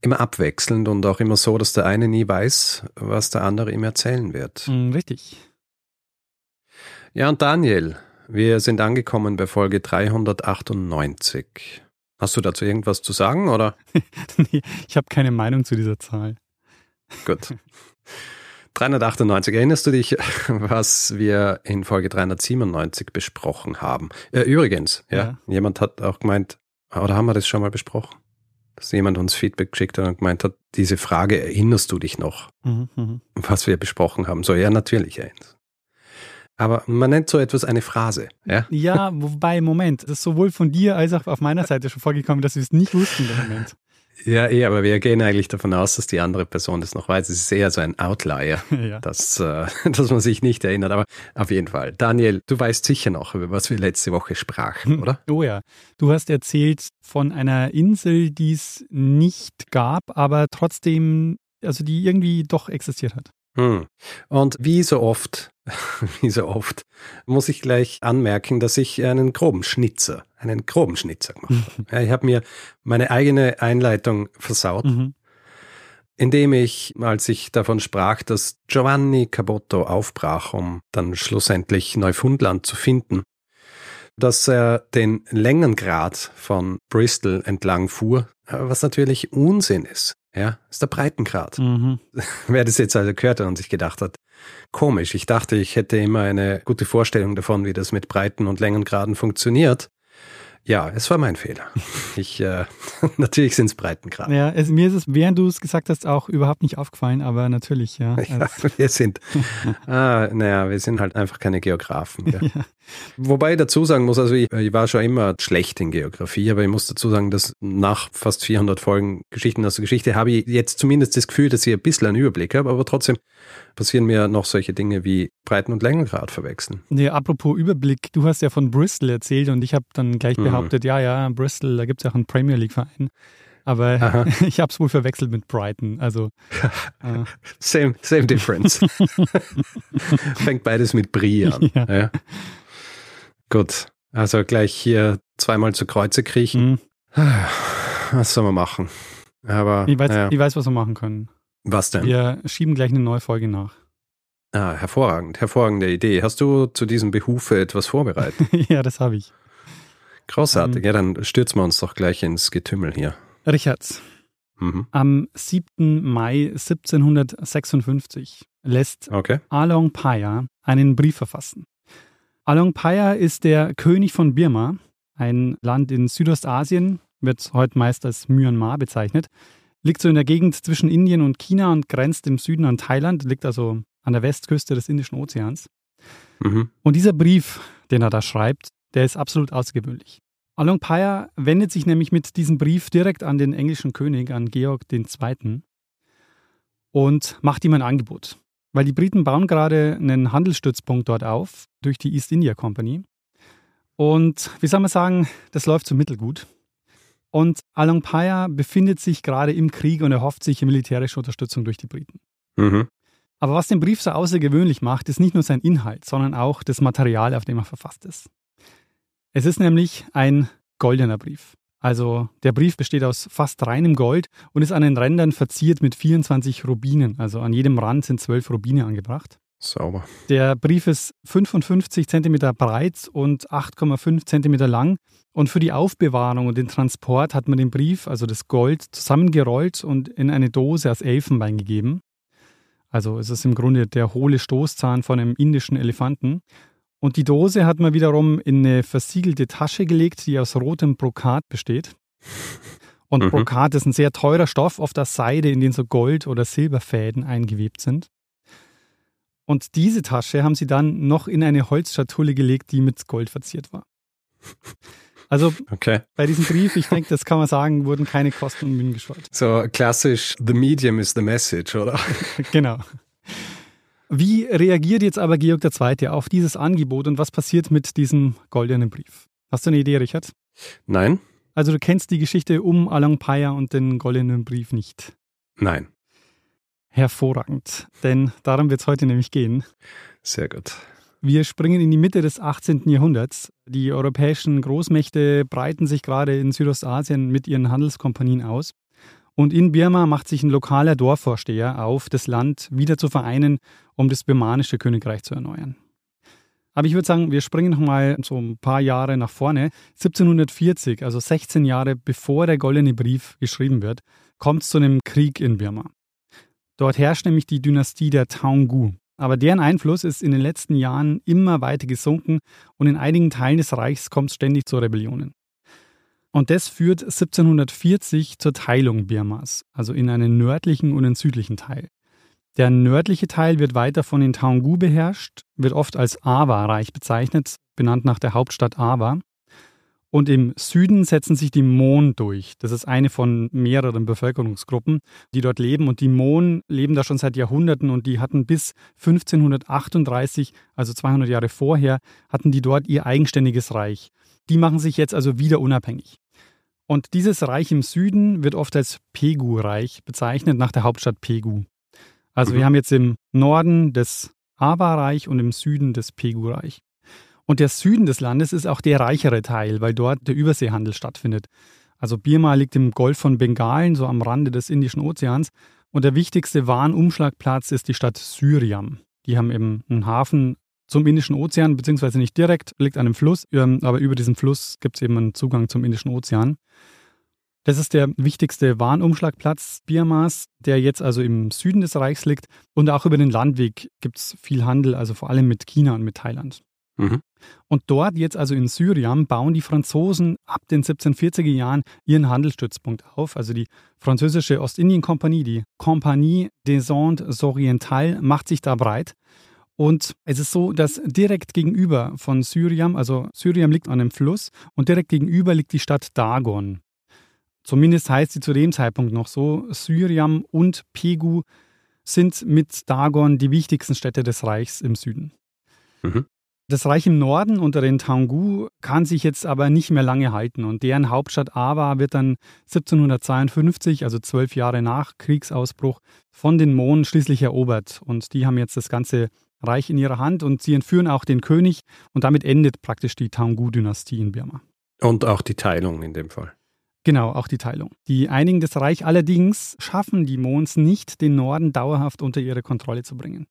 immer abwechselnd und auch immer so, dass der eine nie weiß, was der andere ihm erzählen wird. Mm, richtig. Ja, und Daniel, wir sind angekommen bei Folge 398. Hast du dazu irgendwas zu sagen, oder? nee, ich habe keine Meinung zu dieser Zahl. Gut. 398. Erinnerst du dich, was wir in Folge 397 besprochen haben? Äh, übrigens, ja, ja, jemand hat auch gemeint, oder haben wir das schon mal besprochen? Dass jemand uns Feedback geschickt hat und gemeint hat, diese Frage, erinnerst du dich noch, mhm, mhm. was wir besprochen haben? So, ja, natürlich erinnert. Aber man nennt so etwas eine Phrase. Ja, ja wobei, Moment, das ist sowohl von dir als auch auf meiner Seite schon vorgekommen, dass wir es nicht wussten im Moment. Ja, eh, aber wir gehen eigentlich davon aus, dass die andere Person das noch weiß. Es ist eher so ein Outlier, ja. dass, äh, dass man sich nicht erinnert. Aber auf jeden Fall. Daniel, du weißt sicher noch, über was wir letzte Woche sprachen, hm. oder? Oh ja. Du hast erzählt von einer Insel, die es nicht gab, aber trotzdem, also die irgendwie doch existiert hat. Hm. Und wie so oft, wie so oft, muss ich gleich anmerken, dass ich einen groben Schnitzer, einen groben Schnitzer gemacht habe. Ja, ich habe mir meine eigene Einleitung versaut, mhm. indem ich, als ich davon sprach, dass Giovanni Cabotto aufbrach, um dann schlussendlich Neufundland zu finden, dass er den Längengrad von Bristol entlang fuhr, was natürlich Unsinn ist. Ja, ist der Breitengrad. Mhm. Wer das jetzt also gehört hat und sich gedacht hat, komisch, ich dachte, ich hätte immer eine gute Vorstellung davon, wie das mit Breiten- und Längengraden funktioniert. Ja, es war mein Fehler. Ich, äh, natürlich sind es Breitengrad. Ja, es, mir ist es, während du es gesagt hast, auch überhaupt nicht aufgefallen, aber natürlich, ja. ja wir sind, ah, naja, wir sind halt einfach keine Geografen. Ja. ja. Wobei ich dazu sagen muss, also ich, ich, war schon immer schlecht in Geografie, aber ich muss dazu sagen, dass nach fast 400 Folgen Geschichten aus der Geschichte habe ich jetzt zumindest das Gefühl, dass ich ein bisschen einen Überblick habe, aber trotzdem passieren mir noch solche Dinge wie Breiten- und Längengrad verwechseln. Nee, apropos Überblick, du hast ja von Bristol erzählt und ich habe dann gleich mhm. behauptet, ja, ja, Bristol, da gibt es ja auch einen Premier League-Verein. Aber ich habe es wohl verwechselt mit Brighton. Also äh. same, same difference. Fängt beides mit Brie an. Ja. Ja. Gut, also gleich hier zweimal zu Kreuze kriechen. Mhm. Was soll man machen? Aber ich weiß, ja. ich weiß, was wir machen können. Was denn? Wir schieben gleich eine neue Folge nach. Ah, hervorragend, hervorragende Idee. Hast du zu diesem Behufe etwas vorbereitet? ja, das habe ich. Großartig, ähm, ja, dann stürzen wir uns doch gleich ins Getümmel hier. Richards, mhm. am 7. Mai 1756 lässt okay. Along Paya einen Brief verfassen. Along Paya ist der König von Birma, ein Land in Südostasien, wird heute meist als Myanmar bezeichnet, liegt so in der Gegend zwischen Indien und China und grenzt im Süden an Thailand, liegt also an der Westküste des Indischen Ozeans. Mhm. Und dieser Brief, den er da schreibt, der ist absolut außergewöhnlich. Along Paya wendet sich nämlich mit diesem Brief direkt an den englischen König, an Georg II. und macht ihm ein Angebot. Weil die Briten bauen gerade einen Handelsstützpunkt dort auf durch die East India Company. Und wie soll man sagen, das läuft so mittelgut. Und Along Paya befindet sich gerade im Krieg und erhofft sich militärische Unterstützung durch die Briten. Mhm. Aber was den Brief so außergewöhnlich macht, ist nicht nur sein Inhalt, sondern auch das Material, auf dem er verfasst ist. Es ist nämlich ein goldener Brief. Also der Brief besteht aus fast reinem Gold und ist an den Rändern verziert mit 24 Rubinen. Also an jedem Rand sind zwölf Rubine angebracht. Sauber. Der Brief ist 55 cm breit und 8,5 cm lang. Und für die Aufbewahrung und den Transport hat man den Brief, also das Gold, zusammengerollt und in eine Dose aus Elfenbein gegeben. Also es ist im Grunde der hohle Stoßzahn von einem indischen Elefanten. Und die Dose hat man wiederum in eine versiegelte Tasche gelegt, die aus rotem Brokat besteht. Und mhm. Brokat ist ein sehr teurer Stoff, oft aus Seide, in den so Gold- oder Silberfäden eingewebt sind. Und diese Tasche haben sie dann noch in eine Holzschatulle gelegt, die mit Gold verziert war. Also okay. bei diesem Brief, ich denke, das kann man sagen, wurden keine Kosten und Mühen gescheut. So klassisch, the medium is the message, oder? genau. Wie reagiert jetzt aber Georg II. auf dieses Angebot und was passiert mit diesem goldenen Brief? Hast du eine Idee, Richard? Nein. Also du kennst die Geschichte um Alain Paya und den goldenen Brief nicht? Nein. Hervorragend, denn darum wird es heute nämlich gehen. Sehr gut. Wir springen in die Mitte des 18. Jahrhunderts. Die europäischen Großmächte breiten sich gerade in Südostasien mit ihren Handelskompanien aus. Und in Birma macht sich ein lokaler Dorfvorsteher auf, das Land wieder zu vereinen, um das birmanische Königreich zu erneuern. Aber ich würde sagen, wir springen noch mal so ein paar Jahre nach vorne. 1740, also 16 Jahre bevor der Goldene Brief geschrieben wird, kommt es zu einem Krieg in Birma. Dort herrscht nämlich die Dynastie der Taungu. Aber deren Einfluss ist in den letzten Jahren immer weiter gesunken und in einigen Teilen des Reichs kommt es ständig zu Rebellionen. Und das führt 1740 zur Teilung Birmas, also in einen nördlichen und einen südlichen Teil. Der nördliche Teil wird weiter von den Taungu beherrscht, wird oft als Awa-Reich bezeichnet, benannt nach der Hauptstadt Awa. Und im Süden setzen sich die Mon durch. Das ist eine von mehreren Bevölkerungsgruppen, die dort leben. Und die Mon leben da schon seit Jahrhunderten und die hatten bis 1538, also 200 Jahre vorher, hatten die dort ihr eigenständiges Reich. Die machen sich jetzt also wieder unabhängig. Und dieses Reich im Süden wird oft als Pegu-Reich bezeichnet, nach der Hauptstadt Pegu. Also mhm. wir haben jetzt im Norden das Awa-Reich und im Süden das Pegu-Reich. Und der Süden des Landes ist auch der reichere Teil, weil dort der Überseehandel stattfindet. Also Birma liegt im Golf von Bengalen, so am Rande des Indischen Ozeans. Und der wichtigste Warenumschlagplatz ist die Stadt Syriam. Die haben eben einen Hafen zum Indischen Ozean, beziehungsweise nicht direkt, liegt an einem Fluss, ähm, aber über diesen Fluss gibt es eben einen Zugang zum Indischen Ozean. Das ist der wichtigste Warenumschlagplatz Birmas, der jetzt also im Süden des Reichs liegt. Und auch über den Landweg gibt es viel Handel, also vor allem mit China und mit Thailand. Mhm. Und dort jetzt also in Syrien bauen die Franzosen ab den 1740er Jahren ihren Handelsstützpunkt auf. Also die französische Ostindien-Kompanie, die Compagnie des Indes Orientales, macht sich da breit. Und es ist so, dass direkt gegenüber von Syrien, also Syrien liegt an einem Fluss und direkt gegenüber liegt die Stadt Dagon. Zumindest heißt sie zu dem Zeitpunkt noch so. Syrien und Pegu sind mit Dagon die wichtigsten Städte des Reichs im Süden. Mhm. Das Reich im Norden unter den Taungu kann sich jetzt aber nicht mehr lange halten und deren Hauptstadt Awa wird dann 1752, also zwölf Jahre nach Kriegsausbruch, von den Mon schließlich erobert und die haben jetzt das ganze Reich in ihrer Hand und sie entführen auch den König und damit endet praktisch die Taungu-Dynastie in Birma. Und auch die Teilung in dem Fall. Genau, auch die Teilung. Die einigen des Reich allerdings schaffen die Mons nicht, den Norden dauerhaft unter ihre Kontrolle zu bringen.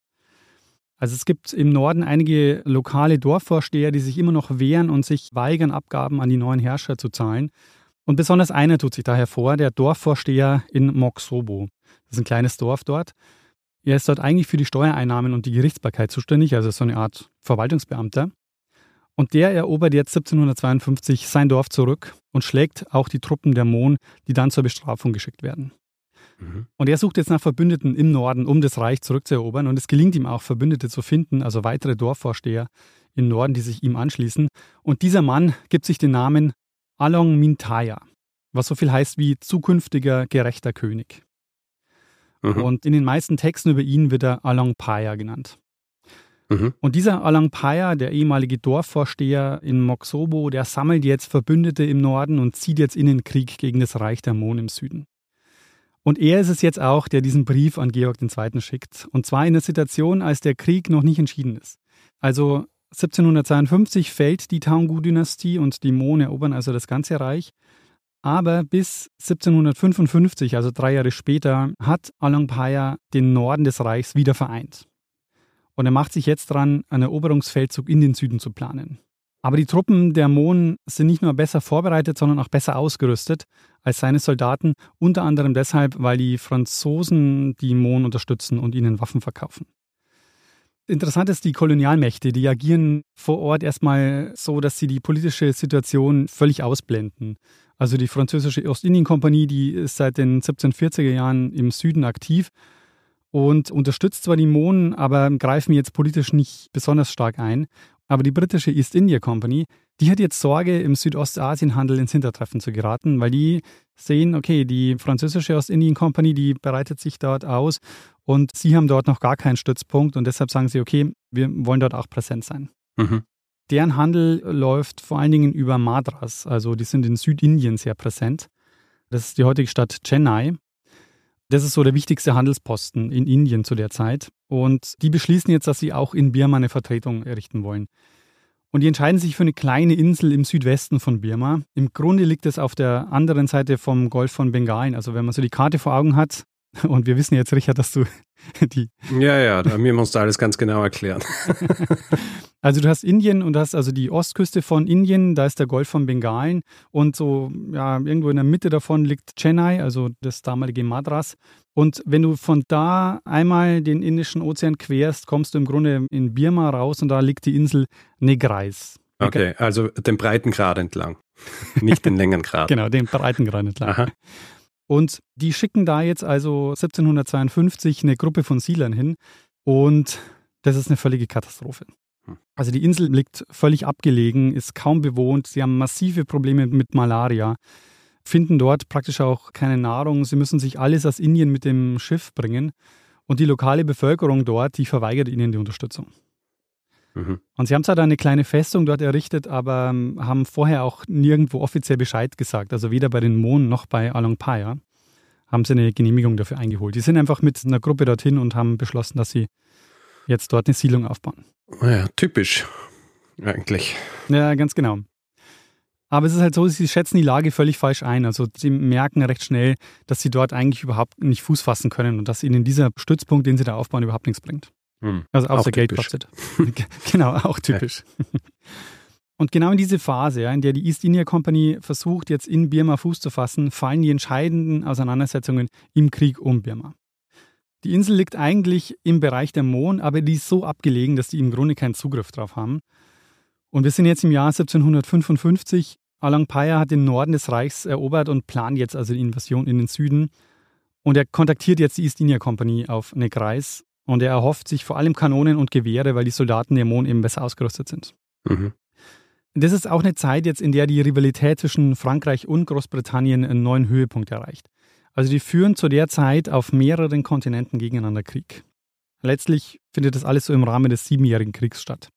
Also es gibt im Norden einige lokale Dorfvorsteher, die sich immer noch wehren und sich weigern, Abgaben an die neuen Herrscher zu zahlen. Und besonders einer tut sich da hervor, der Dorfvorsteher in Moksobo. Das ist ein kleines Dorf dort. Er ist dort eigentlich für die Steuereinnahmen und die Gerichtsbarkeit zuständig, also so eine Art Verwaltungsbeamter. Und der erobert jetzt 1752 sein Dorf zurück und schlägt auch die Truppen der Mon, die dann zur Bestrafung geschickt werden. Mhm. Und er sucht jetzt nach Verbündeten im Norden, um das Reich zurückzuerobern. Und es gelingt ihm auch, Verbündete zu finden, also weitere Dorfvorsteher im Norden, die sich ihm anschließen. Und dieser Mann gibt sich den Namen Along Mintaya, was so viel heißt wie zukünftiger gerechter König. Mhm. Und in den meisten Texten über ihn wird er Along Paya genannt. Mhm. Und dieser Along Paya, der ehemalige Dorfvorsteher in Moksobo, der sammelt jetzt Verbündete im Norden und zieht jetzt in den Krieg gegen das Reich der Mon im Süden. Und er ist es jetzt auch, der diesen Brief an Georg II. schickt. Und zwar in der Situation, als der Krieg noch nicht entschieden ist. Also 1752 fällt die Taungu-Dynastie und die Mon erobern also das ganze Reich. Aber bis 1755, also drei Jahre später, hat Alampaya den Norden des Reichs wieder vereint. Und er macht sich jetzt dran, einen Eroberungsfeldzug in den Süden zu planen. Aber die Truppen der Mon sind nicht nur besser vorbereitet, sondern auch besser ausgerüstet als seine Soldaten, unter anderem deshalb, weil die Franzosen die Mon unterstützen und ihnen Waffen verkaufen. Interessant ist, die Kolonialmächte, die agieren vor Ort erstmal so, dass sie die politische Situation völlig ausblenden. Also die französische Ostindien-Kompanie, die ist seit den 1740er Jahren im Süden aktiv und unterstützt zwar die Mon, aber greifen jetzt politisch nicht besonders stark ein. Aber die britische East India Company, die hat jetzt Sorge, im Südostasienhandel ins Hintertreffen zu geraten, weil die sehen, okay, die französische Ostindien Company, die bereitet sich dort aus und sie haben dort noch gar keinen Stützpunkt und deshalb sagen sie, okay, wir wollen dort auch präsent sein. Mhm. Deren Handel läuft vor allen Dingen über Madras, also die sind in Südindien sehr präsent. Das ist die heutige Stadt Chennai. Das ist so der wichtigste Handelsposten in Indien zu der Zeit. Und die beschließen jetzt, dass sie auch in Birma eine Vertretung errichten wollen. Und die entscheiden sich für eine kleine Insel im Südwesten von Birma. Im Grunde liegt es auf der anderen Seite vom Golf von Bengalen. Also wenn man so die Karte vor Augen hat, und wir wissen jetzt, Richard, dass du die. Ja, ja, mir musst du alles ganz genau erklären. also du hast Indien und du hast also die Ostküste von Indien, da ist der Golf von Bengalen und so, ja, irgendwo in der Mitte davon liegt Chennai, also das damalige Madras. Und wenn du von da einmal den Indischen Ozean querst, kommst du im Grunde in Birma raus und da liegt die Insel Negrais. Okay, also den Breitengrad entlang, nicht den Längengrad. genau, den Breitengrad entlang. Aha. Und die schicken da jetzt also 1752 eine Gruppe von Siedlern hin und das ist eine völlige Katastrophe. Hm. Also die Insel liegt völlig abgelegen, ist kaum bewohnt, sie haben massive Probleme mit Malaria, finden dort praktisch auch keine Nahrung, sie müssen sich alles aus Indien mit dem Schiff bringen und die lokale Bevölkerung dort, die verweigert ihnen die Unterstützung. Mhm. Und sie haben zwar da eine kleine Festung dort errichtet, aber ähm, haben vorher auch nirgendwo offiziell Bescheid gesagt. Also weder bei den Mon noch bei Alongpaya haben sie eine Genehmigung dafür eingeholt. Die sind einfach mit einer Gruppe dorthin und haben beschlossen, dass sie jetzt dort eine Siedlung aufbauen. Naja, typisch eigentlich. Ja, ganz genau. Aber es ist halt so, sie schätzen die Lage völlig falsch ein. Also sie merken recht schnell, dass sie dort eigentlich überhaupt nicht Fuß fassen können und dass ihnen dieser Stützpunkt, den sie da aufbauen, überhaupt nichts bringt. Hm. Also außer Geld kostet. genau, auch typisch. Und genau in diese Phase, in der die East India Company versucht, jetzt in Birma Fuß zu fassen, fallen die entscheidenden Auseinandersetzungen im Krieg um Birma. Die Insel liegt eigentlich im Bereich der Mon, aber die ist so abgelegen, dass die im Grunde keinen Zugriff drauf haben. Und wir sind jetzt im Jahr 1755. Alangpaya hat den Norden des Reichs erobert und plant jetzt also die Invasion in den Süden. Und er kontaktiert jetzt die East India Company auf Negreis und er erhofft sich vor allem Kanonen und Gewehre, weil die Soldaten der Mon eben besser ausgerüstet sind. Mhm. Das ist auch eine Zeit jetzt, in der die Rivalität zwischen Frankreich und Großbritannien einen neuen Höhepunkt erreicht. Also die führen zu der Zeit auf mehreren Kontinenten gegeneinander Krieg. Letztlich findet das alles so im Rahmen des Siebenjährigen Kriegs statt.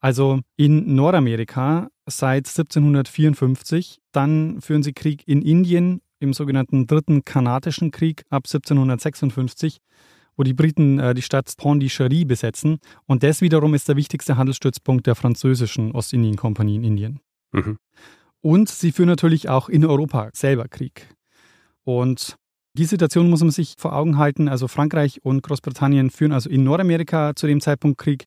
Also in Nordamerika seit 1754, dann führen sie Krieg in Indien im sogenannten Dritten Kanadischen Krieg ab 1756 wo die Briten äh, die Stadt Pondicherry besetzen. Und das wiederum ist der wichtigste Handelsstützpunkt der französischen Ostindien-Kompanie in Indien. Mhm. Und sie führen natürlich auch in Europa selber Krieg. Und die Situation muss man sich vor Augen halten. Also Frankreich und Großbritannien führen also in Nordamerika zu dem Zeitpunkt Krieg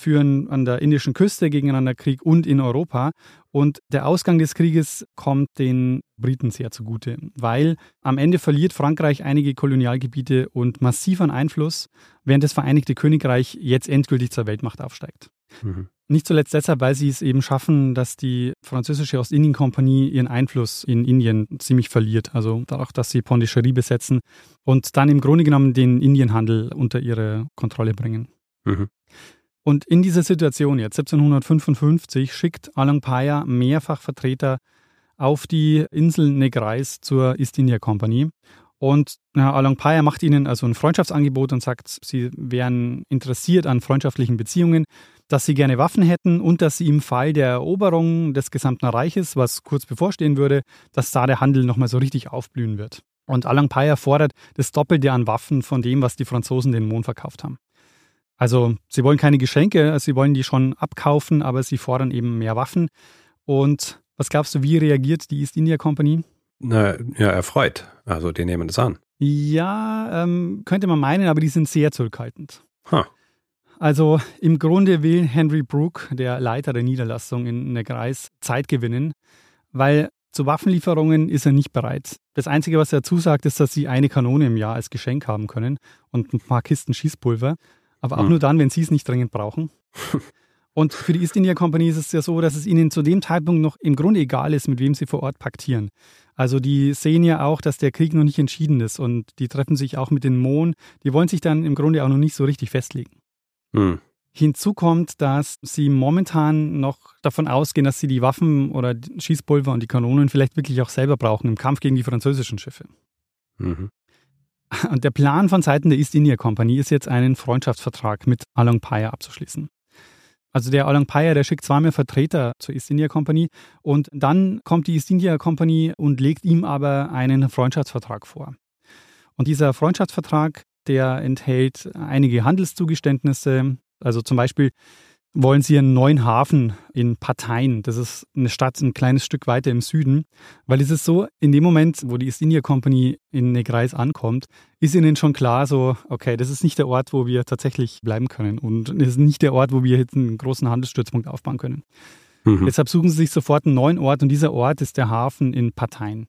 führen an der indischen Küste gegeneinander Krieg und in Europa. Und der Ausgang des Krieges kommt den Briten sehr zugute, weil am Ende verliert Frankreich einige Kolonialgebiete und massiv an Einfluss, während das Vereinigte Königreich jetzt endgültig zur Weltmacht aufsteigt. Mhm. Nicht zuletzt deshalb, weil sie es eben schaffen, dass die französische Ostindien-Kompanie ihren Einfluss in Indien ziemlich verliert. Also dadurch, dass sie Pondicherry besetzen und dann im Grunde genommen den Indienhandel unter ihre Kontrolle bringen. Mhm. Und in dieser Situation jetzt, 1755, schickt Alangpaya mehrfach Vertreter auf die Insel Negrais zur East India Company. Und ja, Alangpaya macht ihnen also ein Freundschaftsangebot und sagt, sie wären interessiert an freundschaftlichen Beziehungen, dass sie gerne Waffen hätten und dass sie im Fall der Eroberung des gesamten Reiches, was kurz bevorstehen würde, dass da der Handel nochmal so richtig aufblühen wird. Und Alangpaya fordert das Doppelte an Waffen von dem, was die Franzosen den Mond verkauft haben. Also sie wollen keine Geschenke, sie wollen die schon abkaufen, aber sie fordern eben mehr Waffen. Und was glaubst du, wie reagiert die East India Company? Na, ja, erfreut. Also die nehmen das an. Ja, ähm, könnte man meinen, aber die sind sehr zurückhaltend. Huh. Also im Grunde will Henry Brooke, der Leiter der Niederlassung in Negreis, Zeit gewinnen, weil zu Waffenlieferungen ist er nicht bereit. Das Einzige, was er zusagt, ist, dass sie eine Kanone im Jahr als Geschenk haben können und ein paar Kisten Schießpulver aber auch mhm. nur dann, wenn sie es nicht dringend brauchen. Und für die East India Company ist es ja so, dass es ihnen zu dem Zeitpunkt noch im Grunde egal ist, mit wem sie vor Ort paktieren. Also die sehen ja auch, dass der Krieg noch nicht entschieden ist und die treffen sich auch mit den Mohn. Die wollen sich dann im Grunde auch noch nicht so richtig festlegen. Hm. Hinzu kommt, dass sie momentan noch davon ausgehen, dass sie die Waffen oder Schießpulver und die Kanonen vielleicht wirklich auch selber brauchen im Kampf gegen die französischen Schiffe. Mhm. Und der Plan von Seiten der East India Company ist jetzt einen Freundschaftsvertrag mit Along Paya abzuschließen. Also der Along Paya, der schickt zweimal Vertreter zur East India Company und dann kommt die East India Company und legt ihm aber einen Freundschaftsvertrag vor. Und dieser Freundschaftsvertrag, der enthält einige Handelszugeständnisse, also zum Beispiel wollen sie einen neuen Hafen in Parteien. Das ist eine Stadt ein kleines Stück weiter im Süden. Weil es ist so, in dem Moment, wo die East India Company in Negreis ankommt, ist ihnen schon klar so, okay, das ist nicht der Ort, wo wir tatsächlich bleiben können. Und es ist nicht der Ort, wo wir jetzt einen großen Handelsstützpunkt aufbauen können. Mhm. Deshalb suchen sie sich sofort einen neuen Ort und dieser Ort ist der Hafen in Parteien.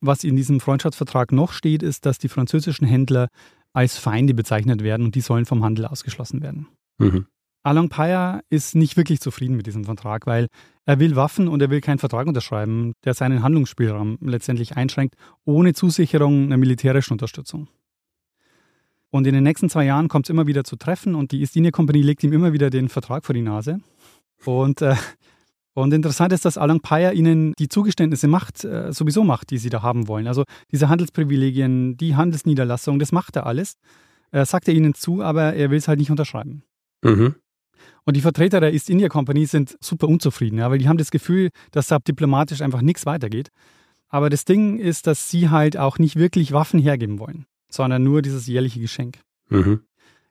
Was in diesem Freundschaftsvertrag noch steht, ist, dass die französischen Händler als Feinde bezeichnet werden und die sollen vom Handel ausgeschlossen werden. Mhm. Along Paya ist nicht wirklich zufrieden mit diesem Vertrag, weil er will Waffen und er will keinen Vertrag unterschreiben, der seinen Handlungsspielraum letztendlich einschränkt, ohne Zusicherung einer militärischen Unterstützung. Und in den nächsten zwei Jahren kommt es immer wieder zu Treffen und die East India Company legt ihm immer wieder den Vertrag vor die Nase. Und, äh, und interessant ist, dass Along Paya ihnen die Zugeständnisse macht, äh, sowieso macht, die sie da haben wollen. Also diese Handelsprivilegien, die Handelsniederlassung, das macht er alles. Er sagt er ihnen zu, aber er will es halt nicht unterschreiben. Mhm. Und die Vertreter der East India Company sind super unzufrieden, ja, weil die haben das Gefühl, dass da diplomatisch einfach nichts weitergeht. Aber das Ding ist, dass sie halt auch nicht wirklich Waffen hergeben wollen, sondern nur dieses jährliche Geschenk. Mhm.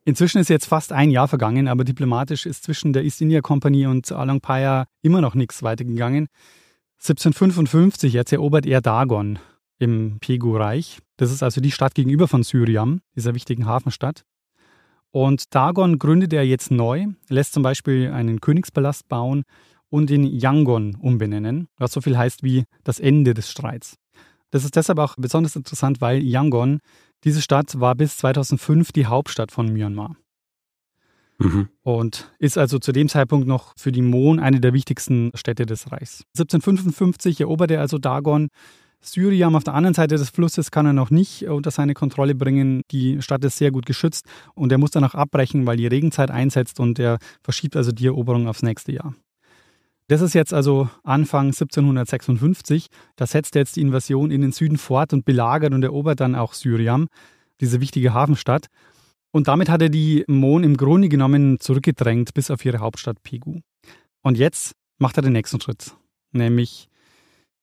Inzwischen ist jetzt fast ein Jahr vergangen, aber diplomatisch ist zwischen der East India Company und Along Paya immer noch nichts weitergegangen. 1755 jetzt erobert er Dagon im Pegu-Reich. Das ist also die Stadt gegenüber von Syriam, dieser wichtigen Hafenstadt. Und Dagon gründet er jetzt neu, lässt zum Beispiel einen Königspalast bauen und in Yangon umbenennen, was so viel heißt wie das Ende des Streits. Das ist deshalb auch besonders interessant, weil Yangon, diese Stadt war bis 2005 die Hauptstadt von Myanmar. Mhm. Und ist also zu dem Zeitpunkt noch für die Mon eine der wichtigsten Städte des Reichs. 1755 erobert er also Dagon, Syriam auf der anderen Seite des Flusses kann er noch nicht unter seine Kontrolle bringen. Die Stadt ist sehr gut geschützt und er muss dann auch abbrechen, weil die Regenzeit einsetzt und er verschiebt also die Eroberung aufs nächste Jahr. Das ist jetzt also Anfang 1756. Da setzt er jetzt die Invasion in den Süden fort und belagert und erobert dann auch Syriam, diese wichtige Hafenstadt. Und damit hat er die Mon im Grunde genommen zurückgedrängt bis auf ihre Hauptstadt Pegu. Und jetzt macht er den nächsten Schritt, nämlich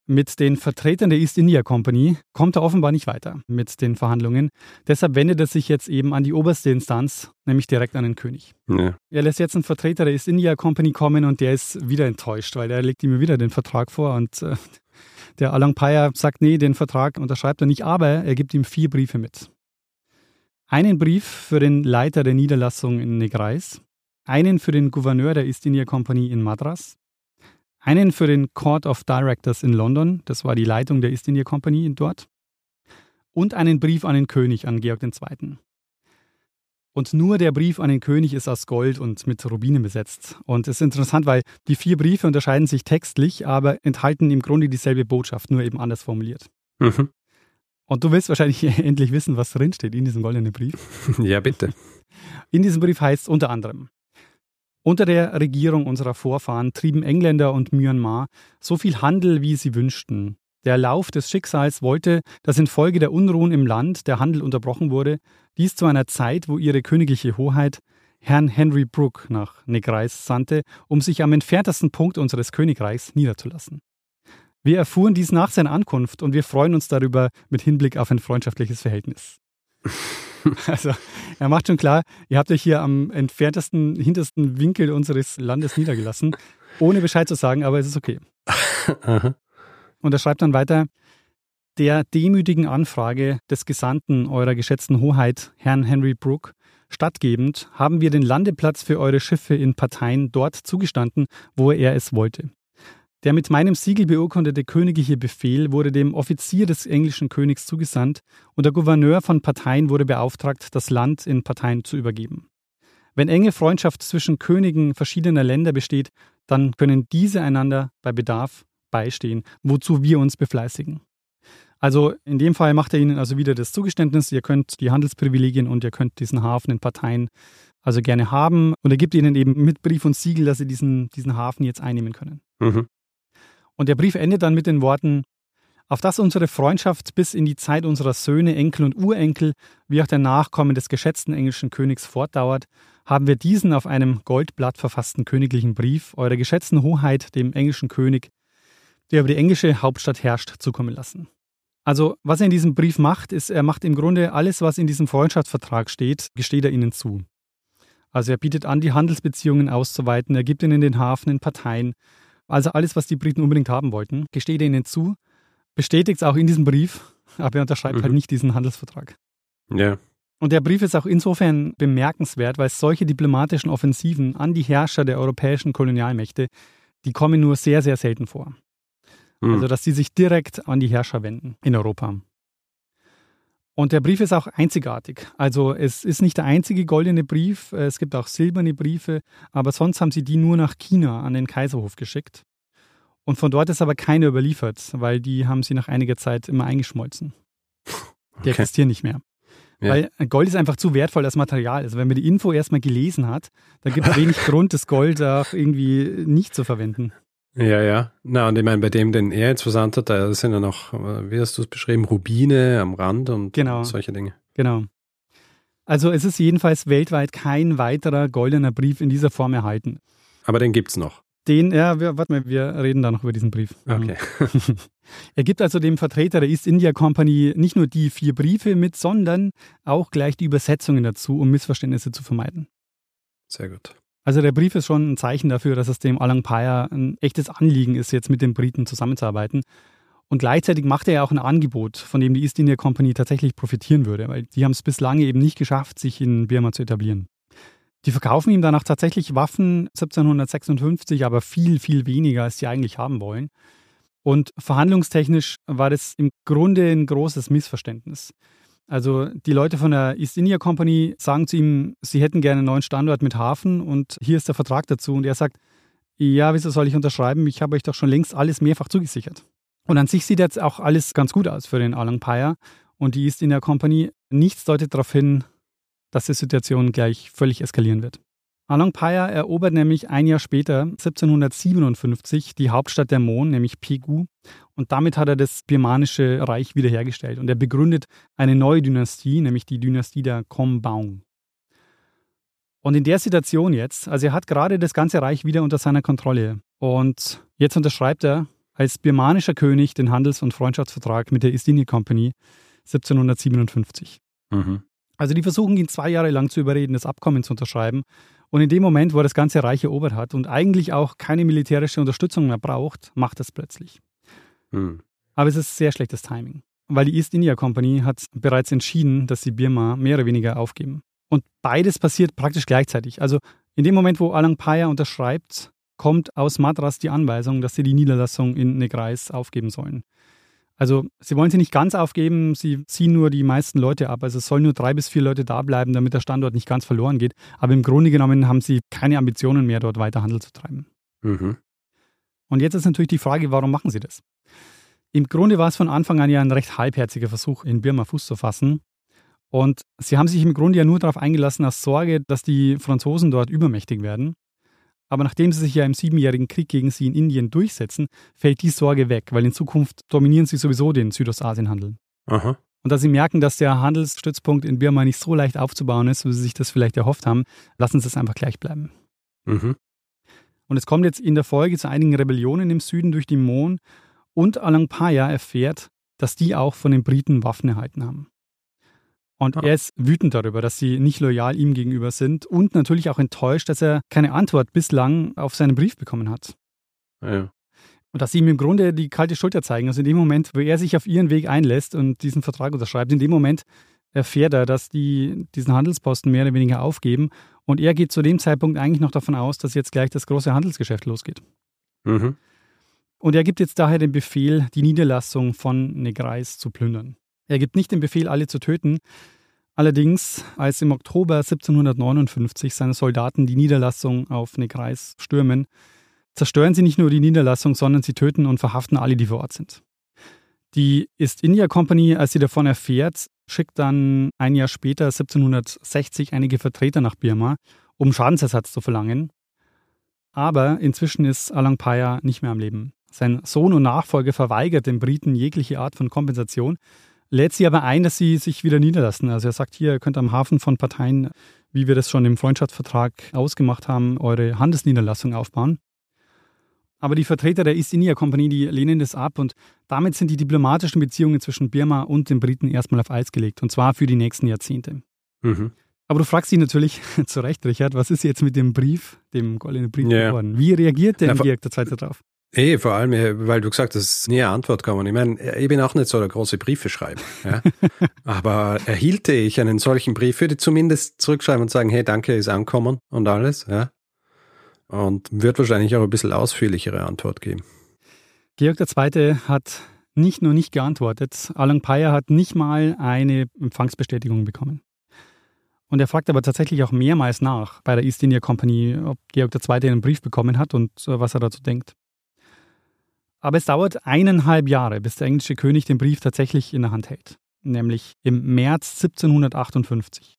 mit den Vertretern der East India Company kommt er offenbar nicht weiter mit den Verhandlungen. Deshalb wendet er sich jetzt eben an die oberste Instanz, nämlich direkt an den König. Ja. Er lässt jetzt einen Vertreter der East India Company kommen und der ist wieder enttäuscht, weil er legt ihm wieder den Vertrag vor und äh, der Alang Paya sagt, nee, den Vertrag unterschreibt er nicht, aber er gibt ihm vier Briefe mit. Einen Brief für den Leiter der Niederlassung in Negrais, einen für den Gouverneur der East India Company in Madras, einen für den Court of Directors in London, das war die Leitung der East India Company dort. Und einen Brief an den König, an Georg II. Und nur der Brief an den König ist aus Gold und mit Rubinen besetzt. Und es ist interessant, weil die vier Briefe unterscheiden sich textlich, aber enthalten im Grunde dieselbe Botschaft, nur eben anders formuliert. Mhm. Und du willst wahrscheinlich endlich wissen, was drinsteht in diesem goldenen Brief. Ja, bitte. In diesem Brief heißt es unter anderem, unter der Regierung unserer Vorfahren trieben Engländer und Myanmar so viel Handel, wie sie wünschten. Der Lauf des Schicksals wollte, dass infolge der Unruhen im Land der Handel unterbrochen wurde, dies zu einer Zeit, wo ihre königliche Hoheit Herrn Henry Brooke nach Negreis sandte, um sich am entferntesten Punkt unseres Königreichs niederzulassen. Wir erfuhren dies nach seiner Ankunft und wir freuen uns darüber mit Hinblick auf ein freundschaftliches Verhältnis. Also er macht schon klar, ihr habt euch hier am entferntesten, hintersten Winkel unseres Landes niedergelassen, ohne Bescheid zu sagen, aber es ist okay. Und er schreibt dann weiter, der demütigen Anfrage des Gesandten eurer geschätzten Hoheit, Herrn Henry Brooke, stattgebend, haben wir den Landeplatz für eure Schiffe in Parteien dort zugestanden, wo er es wollte. Der mit meinem Siegel beurkundete königliche Befehl wurde dem Offizier des englischen Königs zugesandt und der Gouverneur von Parteien wurde beauftragt, das Land in Parteien zu übergeben. Wenn enge Freundschaft zwischen Königen verschiedener Länder besteht, dann können diese einander bei Bedarf beistehen, wozu wir uns befleißigen. Also in dem Fall macht er ihnen also wieder das Zugeständnis, ihr könnt die Handelsprivilegien und ihr könnt diesen Hafen in Parteien also gerne haben. Und er gibt ihnen eben mit Brief und Siegel, dass sie diesen, diesen Hafen jetzt einnehmen können. Mhm. Und der Brief endet dann mit den Worten, auf dass unsere Freundschaft bis in die Zeit unserer Söhne, Enkel und Urenkel, wie auch der Nachkommen des geschätzten englischen Königs fortdauert, haben wir diesen auf einem Goldblatt verfassten königlichen Brief eurer geschätzten Hoheit, dem englischen König, der über die englische Hauptstadt herrscht, zukommen lassen. Also, was er in diesem Brief macht, ist, er macht im Grunde alles, was in diesem Freundschaftsvertrag steht, gesteht er ihnen zu. Also, er bietet an, die Handelsbeziehungen auszuweiten, er gibt ihnen den Hafen in Parteien. Also, alles, was die Briten unbedingt haben wollten, gesteht ihnen zu, bestätigt es auch in diesem Brief, aber er unterschreibt halt mhm. halt nicht diesen Handelsvertrag. Ja. Und der Brief ist auch insofern bemerkenswert, weil solche diplomatischen Offensiven an die Herrscher der europäischen Kolonialmächte, die kommen nur sehr, sehr selten vor. Mhm. Also, dass sie sich direkt an die Herrscher wenden in Europa. Und der Brief ist auch einzigartig. Also es ist nicht der einzige goldene Brief, es gibt auch silberne Briefe, aber sonst haben sie die nur nach China an den Kaiserhof geschickt. Und von dort ist aber keine überliefert, weil die haben sie nach einiger Zeit immer eingeschmolzen. Die okay. existieren nicht mehr. Ja. Weil Gold ist einfach zu wertvoll als Material. Also wenn man die Info erstmal gelesen hat, dann gibt es wenig Grund, das Gold auch irgendwie nicht zu verwenden. Ja, ja. Na, und ich meine, bei dem, den er jetzt versandt hat, da sind ja noch, wie hast du es beschrieben, Rubine am Rand und genau. solche Dinge. Genau. Also es ist jedenfalls weltweit kein weiterer goldener Brief in dieser Form erhalten. Aber den gibt es noch. Den, ja, wir, warte mal, wir reden da noch über diesen Brief. Okay. er gibt also dem Vertreter der East India Company nicht nur die vier Briefe mit, sondern auch gleich die Übersetzungen dazu, um Missverständnisse zu vermeiden. Sehr gut. Also der Brief ist schon ein Zeichen dafür, dass es dem Alang Paya ein echtes Anliegen ist, jetzt mit den Briten zusammenzuarbeiten. Und gleichzeitig macht er ja auch ein Angebot, von dem die East India Company tatsächlich profitieren würde, weil die haben es bislang eben nicht geschafft, sich in Birma zu etablieren. Die verkaufen ihm danach tatsächlich Waffen 1756, aber viel, viel weniger, als sie eigentlich haben wollen. Und verhandlungstechnisch war das im Grunde ein großes Missverständnis. Also die Leute von der East India Company sagen zu ihm, sie hätten gerne einen neuen Standort mit Hafen und hier ist der Vertrag dazu. Und er sagt, ja, wieso soll ich unterschreiben? Ich habe euch doch schon längst alles mehrfach zugesichert. Und an sich sieht jetzt auch alles ganz gut aus für den Alang Paya und die East India Company. Nichts deutet darauf hin, dass die Situation gleich völlig eskalieren wird. Along Paya erobert nämlich ein Jahr später, 1757, die Hauptstadt der Mon, nämlich Pegu, und damit hat er das birmanische Reich wiederhergestellt. Und er begründet eine neue Dynastie, nämlich die Dynastie der Kombaung. Und in der Situation jetzt, also er hat gerade das ganze Reich wieder unter seiner Kontrolle. Und jetzt unterschreibt er als birmanischer König den Handels- und Freundschaftsvertrag mit der East India Company 1757. Mhm. Also die versuchen ihn zwei Jahre lang zu überreden, das Abkommen zu unterschreiben. Und in dem Moment, wo er das ganze Reich erobert hat und eigentlich auch keine militärische Unterstützung mehr braucht, macht es plötzlich. Hm. Aber es ist sehr schlechtes Timing, weil die East India Company hat bereits entschieden, dass sie Birma mehr oder weniger aufgeben. Und beides passiert praktisch gleichzeitig. Also in dem Moment, wo Alang Paya unterschreibt, kommt aus Madras die Anweisung, dass sie die Niederlassung in Negrais aufgeben sollen. Also sie wollen sie nicht ganz aufgeben, sie ziehen nur die meisten Leute ab. Also es sollen nur drei bis vier Leute da bleiben, damit der Standort nicht ganz verloren geht. Aber im Grunde genommen haben sie keine Ambitionen mehr, dort weiter Handel zu treiben. Mhm. Und jetzt ist natürlich die Frage, warum machen sie das? Im Grunde war es von Anfang an ja ein recht halbherziger Versuch, in Birma Fuß zu fassen. Und sie haben sich im Grunde ja nur darauf eingelassen, aus Sorge, dass die Franzosen dort übermächtig werden. Aber nachdem sie sich ja im Siebenjährigen Krieg gegen sie in Indien durchsetzen, fällt die Sorge weg, weil in Zukunft dominieren sie sowieso den Südostasienhandel. Aha. Und da sie merken, dass der Handelsstützpunkt in Birma nicht so leicht aufzubauen ist, wie sie sich das vielleicht erhofft haben, lassen sie es einfach gleich bleiben. Mhm. Und es kommt jetzt in der Folge zu einigen Rebellionen im Süden durch die Mon und Alangpaya erfährt, dass die auch von den Briten Waffen erhalten haben. Und er ist wütend darüber, dass sie nicht loyal ihm gegenüber sind und natürlich auch enttäuscht, dass er keine Antwort bislang auf seinen Brief bekommen hat. Ja. Und dass sie ihm im Grunde die kalte Schulter zeigen. Also in dem Moment, wo er sich auf ihren Weg einlässt und diesen Vertrag unterschreibt, in dem Moment erfährt er, dass die diesen Handelsposten mehr oder weniger aufgeben. Und er geht zu dem Zeitpunkt eigentlich noch davon aus, dass jetzt gleich das große Handelsgeschäft losgeht. Mhm. Und er gibt jetzt daher den Befehl, die Niederlassung von Negreis zu plündern. Er gibt nicht den Befehl, alle zu töten, Allerdings, als im Oktober 1759 seine Soldaten die Niederlassung auf Negreis stürmen, zerstören sie nicht nur die Niederlassung, sondern sie töten und verhaften alle, die vor Ort sind. Die East India Company, als sie davon erfährt, schickt dann ein Jahr später, 1760, einige Vertreter nach Birma, um Schadensersatz zu verlangen. Aber inzwischen ist Alankpaya nicht mehr am Leben. Sein Sohn und Nachfolger verweigert den Briten jegliche Art von Kompensation, lädt sie aber ein, dass sie sich wieder niederlassen. Also er sagt hier, ihr könnt am Hafen von Parteien, wie wir das schon im Freundschaftsvertrag ausgemacht haben, eure Handelsniederlassung aufbauen. Aber die Vertreter der East India Company, die lehnen das ab und damit sind die diplomatischen Beziehungen zwischen Birma und den Briten erstmal auf Eis gelegt und zwar für die nächsten Jahrzehnte. Mhm. Aber du fragst dich natürlich zu Recht, Richard, was ist jetzt mit dem Brief, dem goldenen Brief ja. geworden? Wie reagiert denn Georg der Zweite darauf? Eh, vor allem, eh, weil du gesagt hast, es ist nie eine Antwort gekommen. Ich meine, ich bin auch nicht so der große Briefe schreiben. Ja? Aber erhielte ich einen solchen Brief, würde ich zumindest zurückschreiben und sagen, hey, danke, ist ankommen und alles. Ja? und wird wahrscheinlich auch ein bisschen ausführlichere Antwort geben. Georg II. hat nicht nur nicht geantwortet, Alan Payer hat nicht mal eine Empfangsbestätigung bekommen. Und er fragt aber tatsächlich auch mehrmals nach bei der East India Company, ob Georg II. einen Brief bekommen hat und äh, was er dazu denkt. Aber es dauert eineinhalb Jahre, bis der englische König den Brief tatsächlich in der Hand hält, nämlich im März 1758.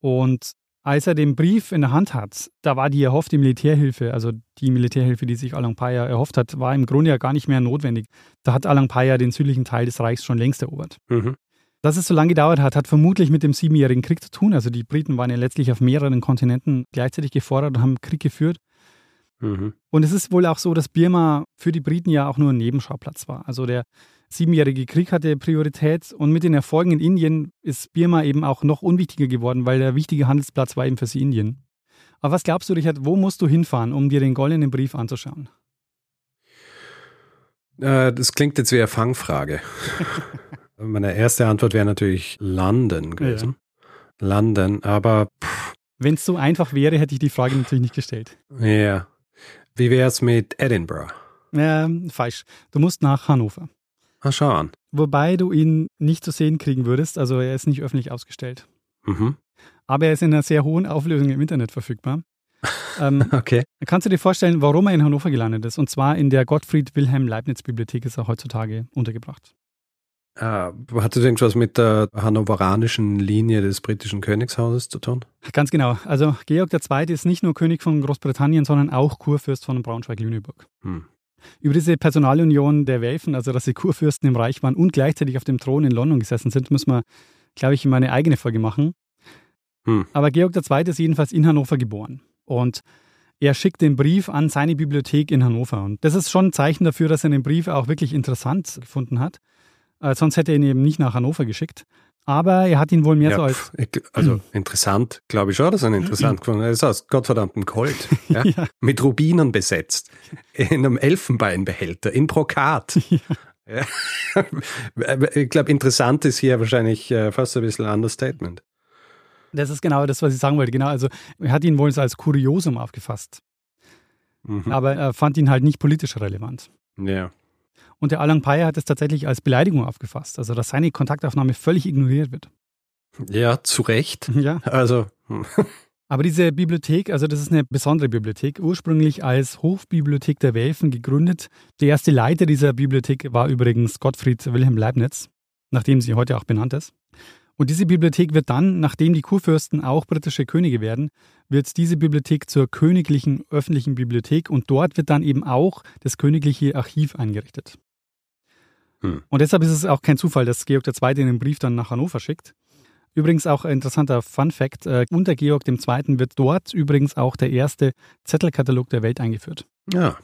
Und als er den Brief in der Hand hat, da war die erhoffte Militärhilfe, also die Militärhilfe, die sich Alang Paya erhofft hat, war im Grunde ja gar nicht mehr notwendig. Da hat Alang Paya den südlichen Teil des Reichs schon längst erobert. Mhm. Dass es so lange gedauert hat, hat vermutlich mit dem Siebenjährigen Krieg zu tun. Also die Briten waren ja letztlich auf mehreren Kontinenten gleichzeitig gefordert und haben Krieg geführt. Mhm. Und es ist wohl auch so, dass Birma für die Briten ja auch nur ein Nebenschauplatz war. Also der Siebenjährige Krieg hatte Priorität und mit den Erfolgen in Indien ist Birma eben auch noch unwichtiger geworden, weil der wichtige Handelsplatz war eben für sie Indien. Aber was glaubst du, Richard, wo musst du hinfahren, um dir den goldenen Brief anzuschauen? Äh, das klingt jetzt wie eine Fangfrage. Meine erste Antwort wäre natürlich London gewesen. Ja. London, aber. Wenn es so einfach wäre, hätte ich die Frage natürlich nicht gestellt. Ja. Wie wäre es mit Edinburgh? Ja, falsch. Du musst nach Hannover. Ah, schau an. Wobei du ihn nicht zu sehen kriegen würdest, also er ist nicht öffentlich ausgestellt. Mhm. Aber er ist in einer sehr hohen Auflösung im Internet verfügbar. ähm, okay. Kannst du dir vorstellen, warum er in Hannover gelandet ist? Und zwar in der Gottfried Wilhelm Leibniz Bibliothek ist er heutzutage untergebracht. Ah, hat das irgendwas mit der hannoveranischen Linie des britischen Königshauses zu tun? Ganz genau. Also Georg II. ist nicht nur König von Großbritannien, sondern auch Kurfürst von Braunschweig-Lüneburg. Hm. Über diese Personalunion der Welfen, also dass sie Kurfürsten im Reich waren und gleichzeitig auf dem Thron in London gesessen sind, müssen wir, glaube ich, mal eine eigene Folge machen. Hm. Aber Georg II. ist jedenfalls in Hannover geboren. Und er schickt den Brief an seine Bibliothek in Hannover. Und das ist schon ein Zeichen dafür, dass er den Brief auch wirklich interessant gefunden hat. Äh, sonst hätte er ihn eben nicht nach Hannover geschickt. Aber er hat ihn wohl mehr ja, so als. Also interessant, glaube ich schon, dass er ihn interessant gefunden hat. Er ist aus gottverdammtem Gold. Ja? ja. Mit Rubinen besetzt. In einem Elfenbeinbehälter, in Brokat. Ich glaube, interessant ist hier wahrscheinlich äh, fast ein bisschen ein Understatement. Das ist genau das, was ich sagen wollte. Genau, also er hat ihn wohl als Kuriosum aufgefasst. Mhm. Aber er fand ihn halt nicht politisch relevant. Ja. Und der Alan Payer hat es tatsächlich als Beleidigung aufgefasst, also dass seine Kontaktaufnahme völlig ignoriert wird. Ja, zu Recht. Ja. Also. Aber diese Bibliothek, also das ist eine besondere Bibliothek, ursprünglich als Hofbibliothek der Welfen gegründet. Der erste Leiter dieser Bibliothek war übrigens Gottfried Wilhelm Leibniz, nachdem sie heute auch benannt ist. Und diese Bibliothek wird dann, nachdem die Kurfürsten auch britische Könige werden, wird diese Bibliothek zur königlichen öffentlichen Bibliothek und dort wird dann eben auch das königliche Archiv eingerichtet. Hm. Und deshalb ist es auch kein Zufall, dass Georg II. den Brief dann nach Hannover schickt. Übrigens auch ein interessanter Fun Fact, äh, unter Georg II. wird dort übrigens auch der erste Zettelkatalog der Welt eingeführt. Ja.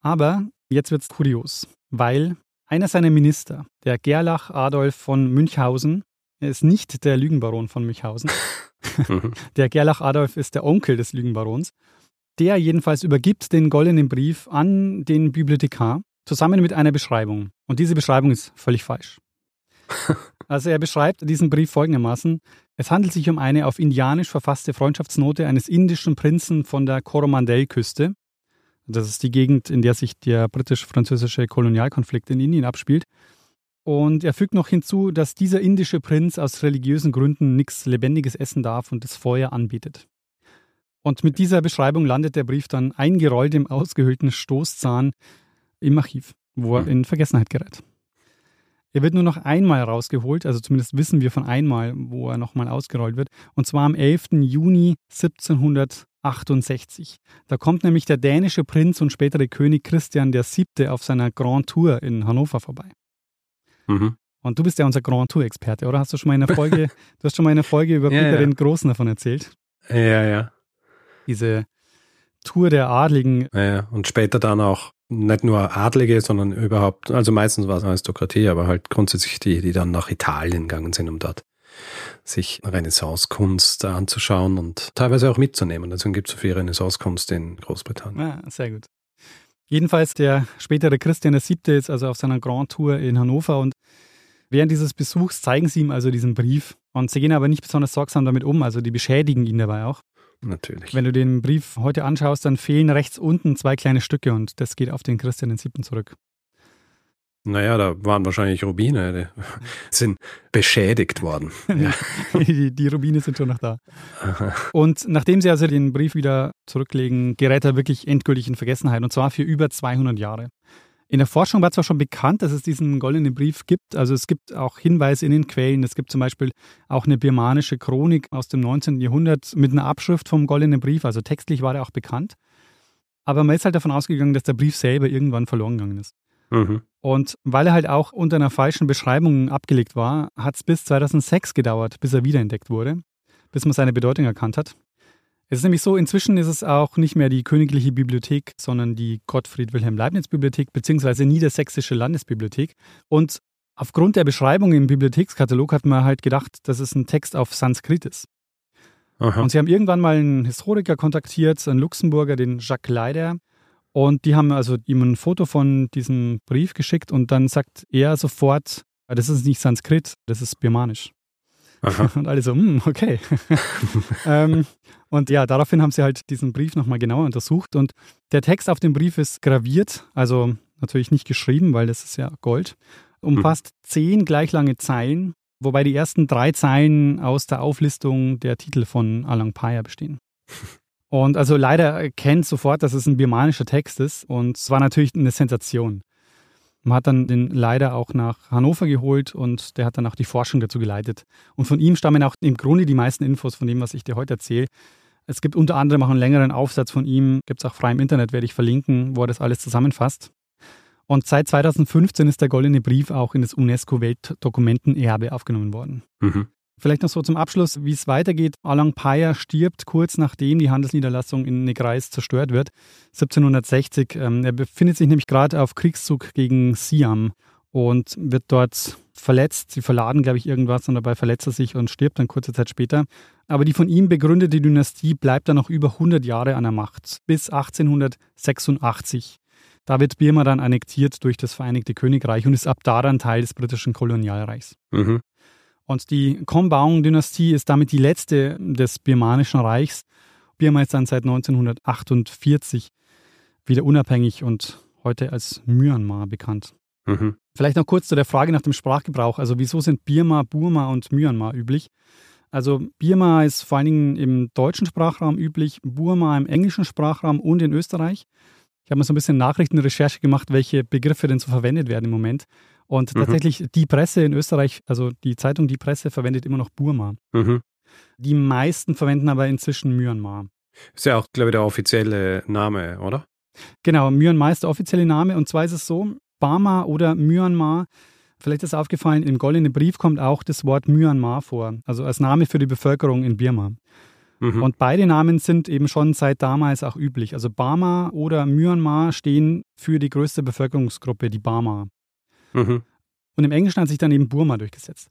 Aber jetzt wird es kurios, weil einer seiner Minister, der Gerlach Adolf von Münchhausen, er ist nicht der Lügenbaron von Münchhausen. Mhm. der Gerlach Adolf ist der Onkel des Lügenbarons. Der jedenfalls übergibt den goldenen Brief an den Bibliothekar zusammen mit einer Beschreibung. Und diese Beschreibung ist völlig falsch. Also er beschreibt diesen Brief folgendermaßen. Es handelt sich um eine auf Indianisch verfasste Freundschaftsnote eines indischen Prinzen von der Coromandel-Küste. Das ist die Gegend, in der sich der britisch-französische Kolonialkonflikt in Indien abspielt. Und er fügt noch hinzu, dass dieser indische Prinz aus religiösen Gründen nichts Lebendiges essen darf und das Feuer anbetet. Und mit dieser Beschreibung landet der Brief dann eingerollt im ausgehöhlten Stoßzahn im Archiv, wo er hm. in Vergessenheit gerät. Er wird nur noch einmal rausgeholt, also zumindest wissen wir von einmal, wo er nochmal ausgerollt wird, und zwar am 11. Juni 1768. Da kommt nämlich der dänische Prinz und spätere König Christian VII. auf seiner Grand Tour in Hannover vorbei. Mhm. Und du bist ja unser Grand Tour-Experte, oder? Hast du schon mal in der Folge, du hast schon mal in der Folge über ja, Peter ja. den Großen davon erzählt? Ja, ja. Diese Tour der Adligen. Ja. Und später dann auch nicht nur Adlige, sondern überhaupt, also meistens war es Aristokratie, aber halt grundsätzlich die, die dann nach Italien gegangen sind, um dort sich Renaissance-Kunst anzuschauen und teilweise auch mitzunehmen. Deswegen gibt es so viel Renaissance-Kunst in Großbritannien. Ja, ah, sehr gut. Jedenfalls der spätere Christian VII. ist also auf seiner Grand Tour in Hannover und während dieses Besuchs zeigen sie ihm also diesen Brief und sie gehen aber nicht besonders sorgsam damit um, also die beschädigen ihn dabei auch. Natürlich. Wenn du den Brief heute anschaust, dann fehlen rechts unten zwei kleine Stücke und das geht auf den Christian VII. zurück. Naja, da waren wahrscheinlich Rubine, die sind beschädigt worden. Ja. die, die, Rubine sind schon noch da. Aha. Und nachdem sie also den Brief wieder zurücklegen, gerät er wirklich endgültig in Vergessenheit und zwar für über 200 Jahre. In der Forschung war zwar schon bekannt, dass es diesen goldenen Brief gibt. Also es gibt auch Hinweise in den Quellen. Es gibt zum Beispiel auch eine birmanische Chronik aus dem 19. Jahrhundert mit einer Abschrift vom goldenen Brief. Also textlich war er auch bekannt. Aber man ist halt davon ausgegangen, dass der Brief selber irgendwann verloren gegangen ist. Mhm. Und weil er halt auch unter einer falschen Beschreibung abgelegt war, hat es bis 2006 gedauert, bis er wiederentdeckt wurde, bis man seine Bedeutung erkannt hat. Es ist nämlich so, inzwischen ist es auch nicht mehr die Königliche Bibliothek, sondern die Gottfried Wilhelm Leibniz Bibliothek bzw. Niedersächsische Landesbibliothek. Und aufgrund der Beschreibung im Bibliothekskatalog hat man halt gedacht, dass es ein Text auf Sanskrit ist. Aha. Und sie haben irgendwann mal einen Historiker kontaktiert, einen Luxemburger, den Jacques Leider, und die haben also ihm ein Foto von diesem Brief geschickt und dann sagt er sofort, das ist nicht Sanskrit, das ist birmanisch. Aha. Und alle so, hm, okay. ähm, und ja, daraufhin haben sie halt diesen Brief nochmal genauer untersucht und der Text auf dem Brief ist graviert, also natürlich nicht geschrieben, weil das ist ja Gold, umfasst hm. zehn gleich lange Zeilen, wobei die ersten drei Zeilen aus der Auflistung der Titel von Alang Paya bestehen. Und also leider erkennt sofort, dass es ein birmanischer Text ist und es war natürlich eine Sensation. Man hat dann den leider auch nach Hannover geholt und der hat dann auch die Forschung dazu geleitet. Und von ihm stammen auch im Grunde die meisten Infos von dem, was ich dir heute erzähle. Es gibt unter anderem auch einen längeren Aufsatz von ihm, gibt es auch frei im Internet, werde ich verlinken, wo er das alles zusammenfasst. Und seit 2015 ist der Goldene Brief auch in das UNESCO-Weltdokumentenerbe aufgenommen worden. Mhm. Vielleicht noch so zum Abschluss, wie es weitergeht. Alang Paya stirbt kurz nachdem die Handelsniederlassung in Negrais zerstört wird, 1760. Ähm, er befindet sich nämlich gerade auf Kriegszug gegen Siam und wird dort verletzt. Sie verladen, glaube ich, irgendwas und dabei verletzt er sich und stirbt dann kurze Zeit später. Aber die von ihm begründete Dynastie bleibt dann noch über 100 Jahre an der Macht, bis 1886. Da wird Birma dann annektiert durch das Vereinigte Königreich und ist ab da dann Teil des britischen Kolonialreichs. Mhm. Und die Kombaung-Dynastie ist damit die letzte des Birmanischen Reichs. Birma ist dann seit 1948 wieder unabhängig und heute als Myanmar bekannt. Mhm. Vielleicht noch kurz zu der Frage nach dem Sprachgebrauch. Also wieso sind Birma, Burma und Myanmar üblich? Also Birma ist vor allen Dingen im deutschen Sprachraum üblich, Burma im englischen Sprachraum und in Österreich. Ich habe mal so ein bisschen Nachrichtenrecherche gemacht, welche Begriffe denn so verwendet werden im Moment. Und mhm. tatsächlich die Presse in Österreich, also die Zeitung Die Presse, verwendet immer noch Burma. Mhm. Die meisten verwenden aber inzwischen Myanmar. Ist ja auch, glaube ich, der offizielle Name, oder? Genau, Myanmar ist der offizielle Name. Und zwar ist es so, Burma oder Myanmar, vielleicht ist aufgefallen, im Goldenen Brief kommt auch das Wort Myanmar vor, also als Name für die Bevölkerung in Birma. Mhm. Und beide Namen sind eben schon seit damals auch üblich. Also Burma oder Myanmar stehen für die größte Bevölkerungsgruppe, die Burma. Mhm. Und im Englischen hat sich dann eben Burma durchgesetzt.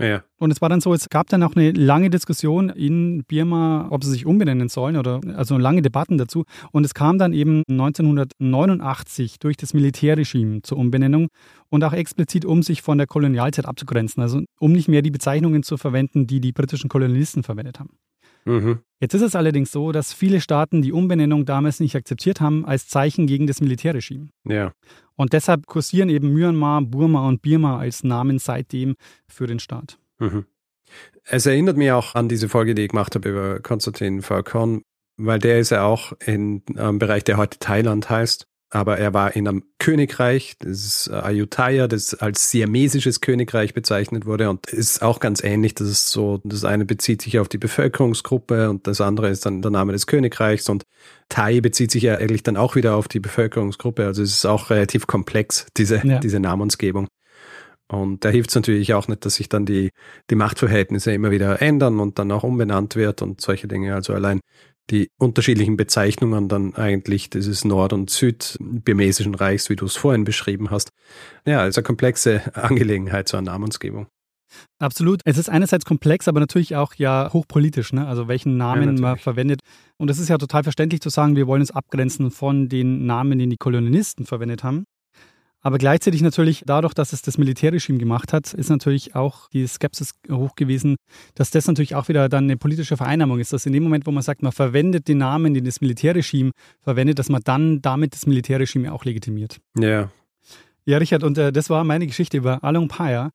Ja. Und es war dann so, es gab dann auch eine lange Diskussion in Birma, ob sie sich umbenennen sollen oder also lange Debatten dazu. Und es kam dann eben 1989 durch das Militärregime zur Umbenennung und auch explizit, um sich von der Kolonialzeit abzugrenzen. Also um nicht mehr die Bezeichnungen zu verwenden, die die britischen Kolonialisten verwendet haben. Mhm. Jetzt ist es allerdings so, dass viele Staaten die Umbenennung damals nicht akzeptiert haben als Zeichen gegen das Militärregime. Ja. Und deshalb kursieren eben Myanmar, Burma und Birma als Namen seitdem für den Staat. Mhm. Es erinnert mich auch an diese Folge, die ich gemacht habe über Konstantin Falcon, weil der ist ja auch im Bereich, der heute Thailand heißt aber er war in einem Königreich, das ist Ayutthaya, das als siamesisches Königreich bezeichnet wurde und ist auch ganz ähnlich. Das ist so, das eine bezieht sich auf die Bevölkerungsgruppe und das andere ist dann der Name des Königreichs und Thai bezieht sich ja eigentlich dann auch wieder auf die Bevölkerungsgruppe. Also es ist auch relativ komplex, diese, ja. diese Namensgebung. Und da hilft es natürlich auch nicht, dass sich dann die, die Machtverhältnisse immer wieder ändern und dann auch umbenannt wird und solche Dinge. Also allein die unterschiedlichen Bezeichnungen dann eigentlich dieses Nord- und Südbirmesischen Reichs, wie du es vorhin beschrieben hast. Ja, also eine komplexe Angelegenheit zur Namensgebung. Absolut. Es ist einerseits komplex, aber natürlich auch ja hochpolitisch, ne? also welchen Namen ja, man verwendet. Und es ist ja total verständlich zu sagen, wir wollen uns abgrenzen von den Namen, den die Kolonialisten verwendet haben. Aber gleichzeitig natürlich dadurch, dass es das Militärregime gemacht hat, ist natürlich auch die Skepsis hoch gewesen, dass das natürlich auch wieder dann eine politische Vereinnahmung ist, dass in dem Moment, wo man sagt, man verwendet den Namen, den das Militärregime verwendet, dass man dann damit das Militärregime auch legitimiert. Ja. Ja, Richard, und äh, das war meine Geschichte über Along Paya,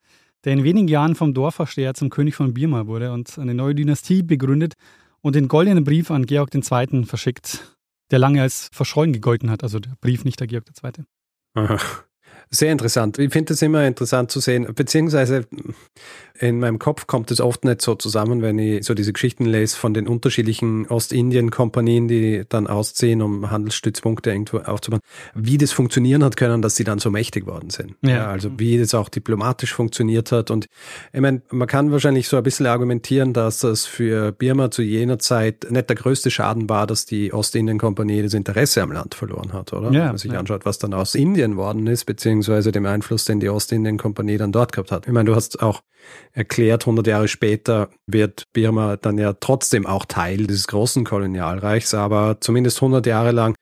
der in wenigen Jahren vom Dorfvorsteher zum König von Birma wurde und eine neue Dynastie begründet und den goldenen Brief an Georg II. verschickt, der lange als verschollen gegolten hat, also der Brief nicht der Georg II. Aha. Sehr interessant. Ich finde es immer interessant zu sehen, beziehungsweise in meinem Kopf kommt es oft nicht so zusammen, wenn ich so diese Geschichten lese von den unterschiedlichen Ostindien-Kompanien, die dann ausziehen, um Handelsstützpunkte irgendwo aufzubauen, wie das funktionieren hat können, dass sie dann so mächtig worden sind. Ja. ja also wie das auch diplomatisch funktioniert hat. Und ich meine, man kann wahrscheinlich so ein bisschen argumentieren, dass das für Birma zu jener Zeit nicht der größte Schaden war, dass die Ostindien-Kompanie das Interesse am Land verloren hat, oder? Ja, Wenn man sich ja. anschaut, was dann aus Indien worden ist, beziehungsweise dem Einfluss, den die Ostindien-Kompanie dann dort gehabt hat. Ich meine, du hast auch erklärt, 100 Jahre später wird Birma dann ja trotzdem auch Teil dieses großen Kolonialreichs, aber zumindest 100 Jahre lang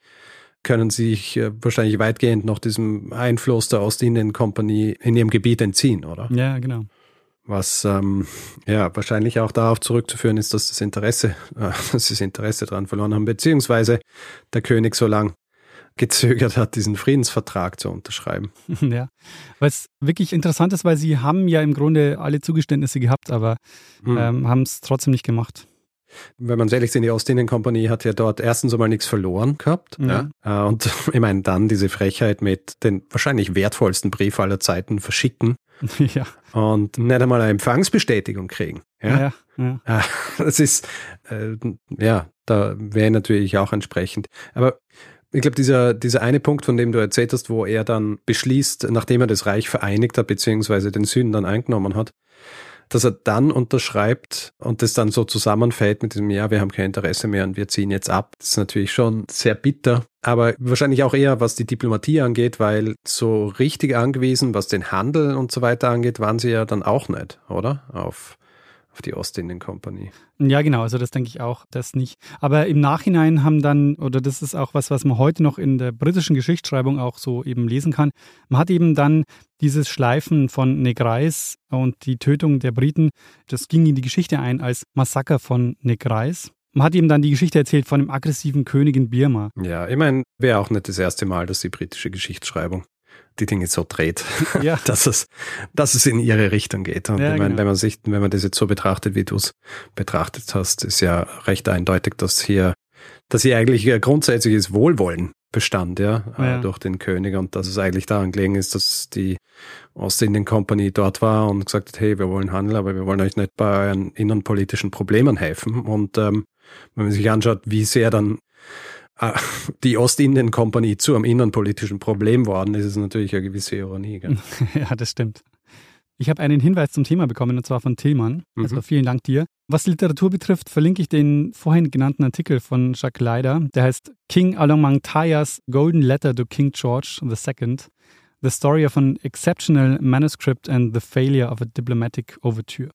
können sie sich äh, wahrscheinlich weitgehend noch diesem Einfluss der Ostindien-Kompanie in ihrem Gebiet entziehen, oder? Ja, genau. Was ähm, ja wahrscheinlich auch darauf zurückzuführen ist, dass das Interesse, äh, dass sie das Interesse daran verloren haben, beziehungsweise der König so lang gezögert hat, diesen Friedensvertrag zu unterschreiben. Ja, es wirklich interessant ist, weil sie haben ja im Grunde alle Zugeständnisse gehabt, aber hm. ähm, haben es trotzdem nicht gemacht. Wenn man ehrlich ist, die Ostindien-Kompanie hat ja dort erstens einmal nichts verloren gehabt. Ja. ja. Äh, und ich meine, dann diese Frechheit mit den wahrscheinlich wertvollsten Brief aller Zeiten verschicken. Ja. Und nicht einmal eine Empfangsbestätigung kriegen. Ja. ja, ja. Äh, das ist, äh, ja, da wäre natürlich auch entsprechend. Aber ich glaube, dieser, dieser eine Punkt, von dem du erzählt hast, wo er dann beschließt, nachdem er das Reich vereinigt hat, beziehungsweise den Süden dann eingenommen hat, dass er dann unterschreibt und das dann so zusammenfällt mit diesem, ja, wir haben kein Interesse mehr und wir ziehen jetzt ab. Das ist natürlich schon sehr bitter, aber wahrscheinlich auch eher, was die Diplomatie angeht, weil so richtig angewiesen, was den Handel und so weiter angeht, waren sie ja dann auch nicht, oder? Auf auf die Ostindien Company. Ja, genau, also das denke ich auch, das nicht. Aber im Nachhinein haben dann, oder das ist auch was, was man heute noch in der britischen Geschichtsschreibung auch so eben lesen kann, man hat eben dann dieses Schleifen von Negrais und die Tötung der Briten, das ging in die Geschichte ein als Massaker von Negrais. Man hat ihm dann die Geschichte erzählt von dem aggressiven König in Birma. Ja, ich meine, wäre auch nicht das erste Mal, dass die britische Geschichtsschreibung die Dinge so dreht, ja. dass, es, dass es in ihre Richtung geht. Und ja, ich meine, genau. wenn man sich, wenn man das jetzt so betrachtet, wie du es betrachtet hast, ist ja recht eindeutig, dass hier, dass hier eigentlich grundsätzliches Wohlwollen bestand, ja, äh, ja. durch den König und dass es eigentlich daran gelegen ist, dass die Ostindien Company dort war und gesagt hat, hey, wir wollen Handel, aber wir wollen euch nicht bei euren innenpolitischen Problemen helfen. Und ähm, wenn man sich anschaut, wie sehr dann Die Ostindien-Kompanie zu einem innenpolitischen Problem worden, ist es natürlich eine gewisse Ironie. Gell? ja, das stimmt. Ich habe einen Hinweis zum Thema bekommen, und zwar von Tillmann. Mhm. Also vielen Dank dir. Was Literatur betrifft, verlinke ich den vorhin genannten Artikel von Jacques Leider. Der heißt King Alongmangtaya's Golden Letter to King George II. The Story of an Exceptional Manuscript and the Failure of a Diplomatic Overture.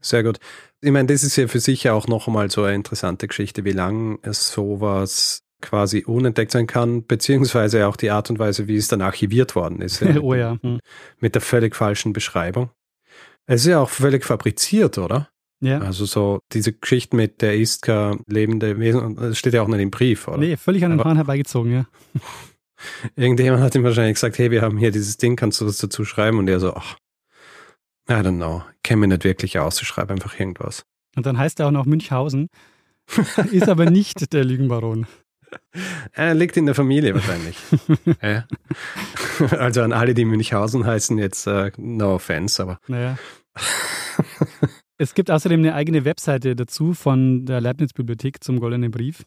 Sehr gut. Ich meine, das ist ja für sich auch noch einmal so eine interessante Geschichte, wie lange es sowas quasi unentdeckt sein kann, beziehungsweise auch die Art und Weise, wie es dann archiviert worden ist. Oh ja. Hm. Mit der völlig falschen Beschreibung. Es ist ja auch völlig fabriziert, oder? Ja. Also so diese Geschichte mit der ist kein lebende Wesen, das steht ja auch nicht im Brief, oder? Nee, völlig an den Haaren herbeigezogen, ja. Irgendjemand hat ihm wahrscheinlich gesagt, hey, wir haben hier dieses Ding, kannst du das dazu schreiben? Und er so, ach, I don't know, kenne mich nicht wirklich aus, ich schreibe einfach irgendwas. Und dann heißt er auch noch Münchhausen, ist aber nicht der Lügenbaron. Er liegt in der Familie wahrscheinlich. Also an alle, die Münchhausen heißen, jetzt uh, no offense, aber. Naja. es gibt außerdem eine eigene Webseite dazu von der Leibniz-Bibliothek zum Goldenen Brief.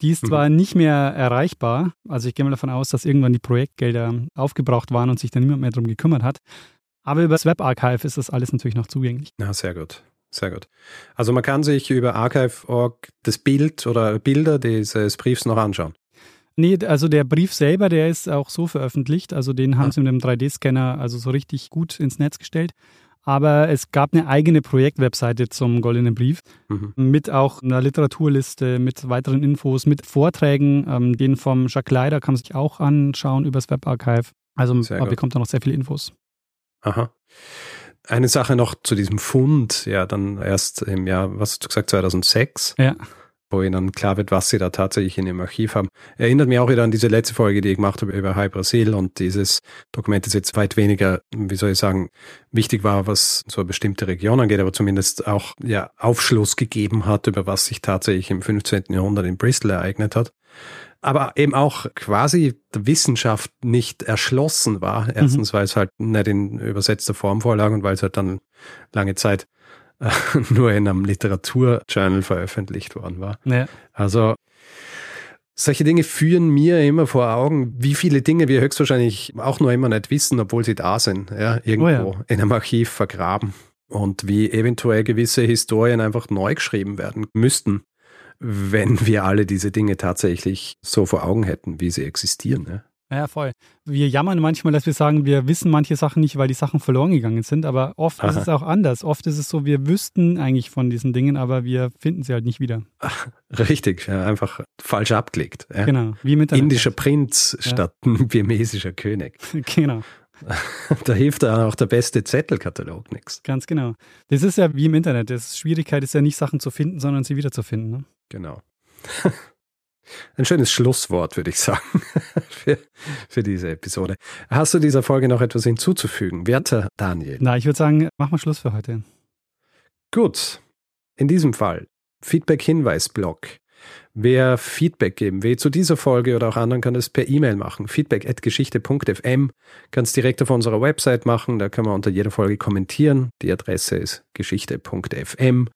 Die ist zwar mhm. nicht mehr erreichbar, also ich gehe mal davon aus, dass irgendwann die Projektgelder aufgebraucht waren und sich dann niemand mehr darum gekümmert hat, aber über das Webarchive ist das alles natürlich noch zugänglich. Ja, sehr gut. Sehr gut. Also man kann sich über archive.org das Bild oder Bilder dieses Briefs noch anschauen. Nee, also der Brief selber, der ist auch so veröffentlicht. Also den haben ah. sie mit einem 3D-Scanner also so richtig gut ins Netz gestellt. Aber es gab eine eigene Projektwebseite zum Goldenen Brief mhm. mit auch einer Literaturliste, mit weiteren Infos, mit Vorträgen. Ähm, den vom Jacques Leider kann man sich auch anschauen übers Webarchive. Also man bekommt da noch sehr viele Infos. Aha. Eine Sache noch zu diesem Fund, ja, dann erst im Jahr, was hast du gesagt, 2006? Ja. Wo ihnen klar wird, was sie da tatsächlich in ihrem Archiv haben. Erinnert mich auch wieder an diese letzte Folge, die ich gemacht habe über High Brasil und dieses Dokument ist jetzt weit weniger, wie soll ich sagen, wichtig war, was so eine bestimmte Region angeht, aber zumindest auch, ja, Aufschluss gegeben hat, über was sich tatsächlich im 15. Jahrhundert in Bristol ereignet hat aber eben auch quasi der Wissenschaft nicht erschlossen war. Erstens, mhm. weil es halt nicht in übersetzter Form vorlag und weil es halt dann lange Zeit äh, nur in einem Literaturjournal veröffentlicht worden war. Ja. Also solche Dinge führen mir immer vor Augen, wie viele Dinge wir höchstwahrscheinlich auch noch immer nicht wissen, obwohl sie da sind, ja, irgendwo oh ja. in einem Archiv vergraben. Und wie eventuell gewisse Historien einfach neu geschrieben werden müssten wenn wir alle diese Dinge tatsächlich so vor Augen hätten, wie sie existieren. Ne? Ja, voll. Wir jammern manchmal, dass wir sagen, wir wissen manche Sachen nicht, weil die Sachen verloren gegangen sind, aber oft Aha. ist es auch anders. Oft ist es so, wir wüssten eigentlich von diesen Dingen, aber wir finden sie halt nicht wieder. Ach, richtig, ja, einfach falsch abgelegt. Ja. Genau, wie mit Indischer Prinz statt ein birmesischer König. Genau. Da hilft dann auch der beste Zettelkatalog nichts. Ganz genau. Das ist ja wie im Internet. Die Schwierigkeit ist ja nicht, Sachen zu finden, sondern sie wiederzufinden. Ne? Genau. Ein schönes Schlusswort, würde ich sagen, für, für diese Episode. Hast du dieser Folge noch etwas hinzuzufügen, werter Daniel? Na, ich würde sagen, mach mal Schluss für heute. Gut. In diesem Fall Feedback-Hinweis-Blog. Wer Feedback geben will zu dieser Folge oder auch anderen, kann das per E-Mail machen. Feedback@geschichte.fm. Kann es direkt auf unserer Website machen. Da kann man unter jeder Folge kommentieren. Die Adresse ist geschichte.fm.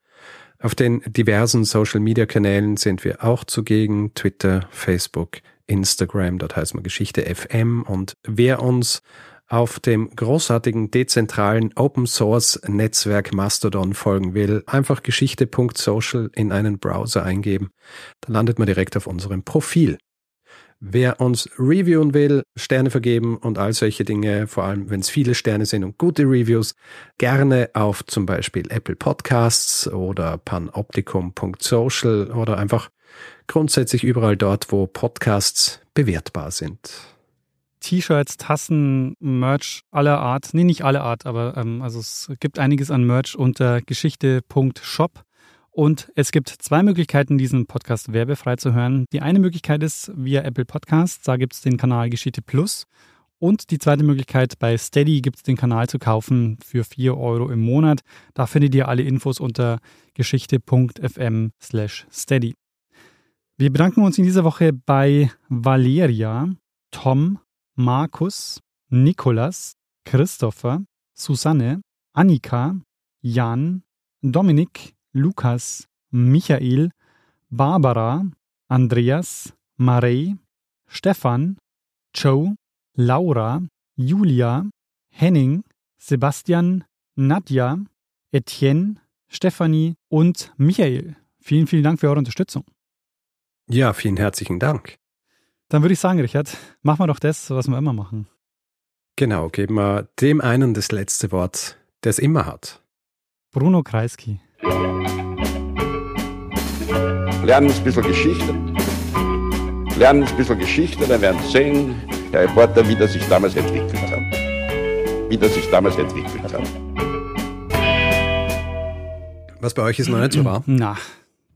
Auf den diversen Social-Media-Kanälen sind wir auch zugegen. Twitter, Facebook, Instagram, dort heißt man Geschichte FM. Und wer uns auf dem großartigen dezentralen Open Source Netzwerk Mastodon folgen will, einfach geschichte.social in einen Browser eingeben. Dann landet man direkt auf unserem Profil. Wer uns reviewen will, Sterne vergeben und all solche Dinge, vor allem wenn es viele Sterne sind und gute Reviews, gerne auf zum Beispiel Apple Podcasts oder panoptikum.social oder einfach grundsätzlich überall dort, wo Podcasts bewertbar sind. T-Shirts, Tassen, Merch aller Art, nee, nicht aller Art, aber ähm, also es gibt einiges an Merch unter geschichte.shop. Und es gibt zwei Möglichkeiten, diesen Podcast werbefrei zu hören. Die eine Möglichkeit ist via Apple Podcasts, da gibt es den Kanal Geschichte Plus. Und die zweite Möglichkeit, bei Steady gibt es den Kanal zu kaufen für 4 Euro im Monat. Da findet ihr alle Infos unter geschichte.fm slash steady. Wir bedanken uns in dieser Woche bei Valeria, Tom, Markus, Nikolas, Christopher, Susanne, Annika, Jan, Dominik, Lukas, Michael, Barbara, Andreas, Marei, Stefan, Joe, Laura, Julia, Henning, Sebastian, Nadja, Etienne, Stefanie und Michael. Vielen, vielen Dank für eure Unterstützung. Ja, vielen herzlichen Dank. Dann würde ich sagen, Richard, machen wir doch das, was wir immer machen. Genau, geben wir dem einen das letzte Wort, der es immer hat. Bruno Kreisky. Lernen ein bisschen Geschichte. Lernen ein bisschen Geschichte, dann werden Sie sehen, der Reporter, wie das sich damals entwickelt hat. Wie das sich damals entwickelt hat. Was bei euch ist noch nicht so warm? Na,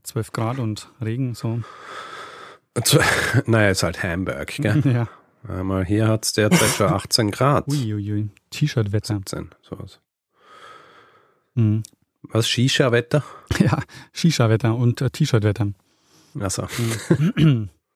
12 Grad und Regen, so. Naja, ist halt Hamburg, gell? Ja. Einmal hier hat es derzeit schon 18 Grad. Uiuiui. T-Shirt-Wetter. 17, sowas. Mhm. Was, Shisha-Wetter? Ja, Shisha-Wetter und äh, T-Shirt-Wetter. Achso. Mhm.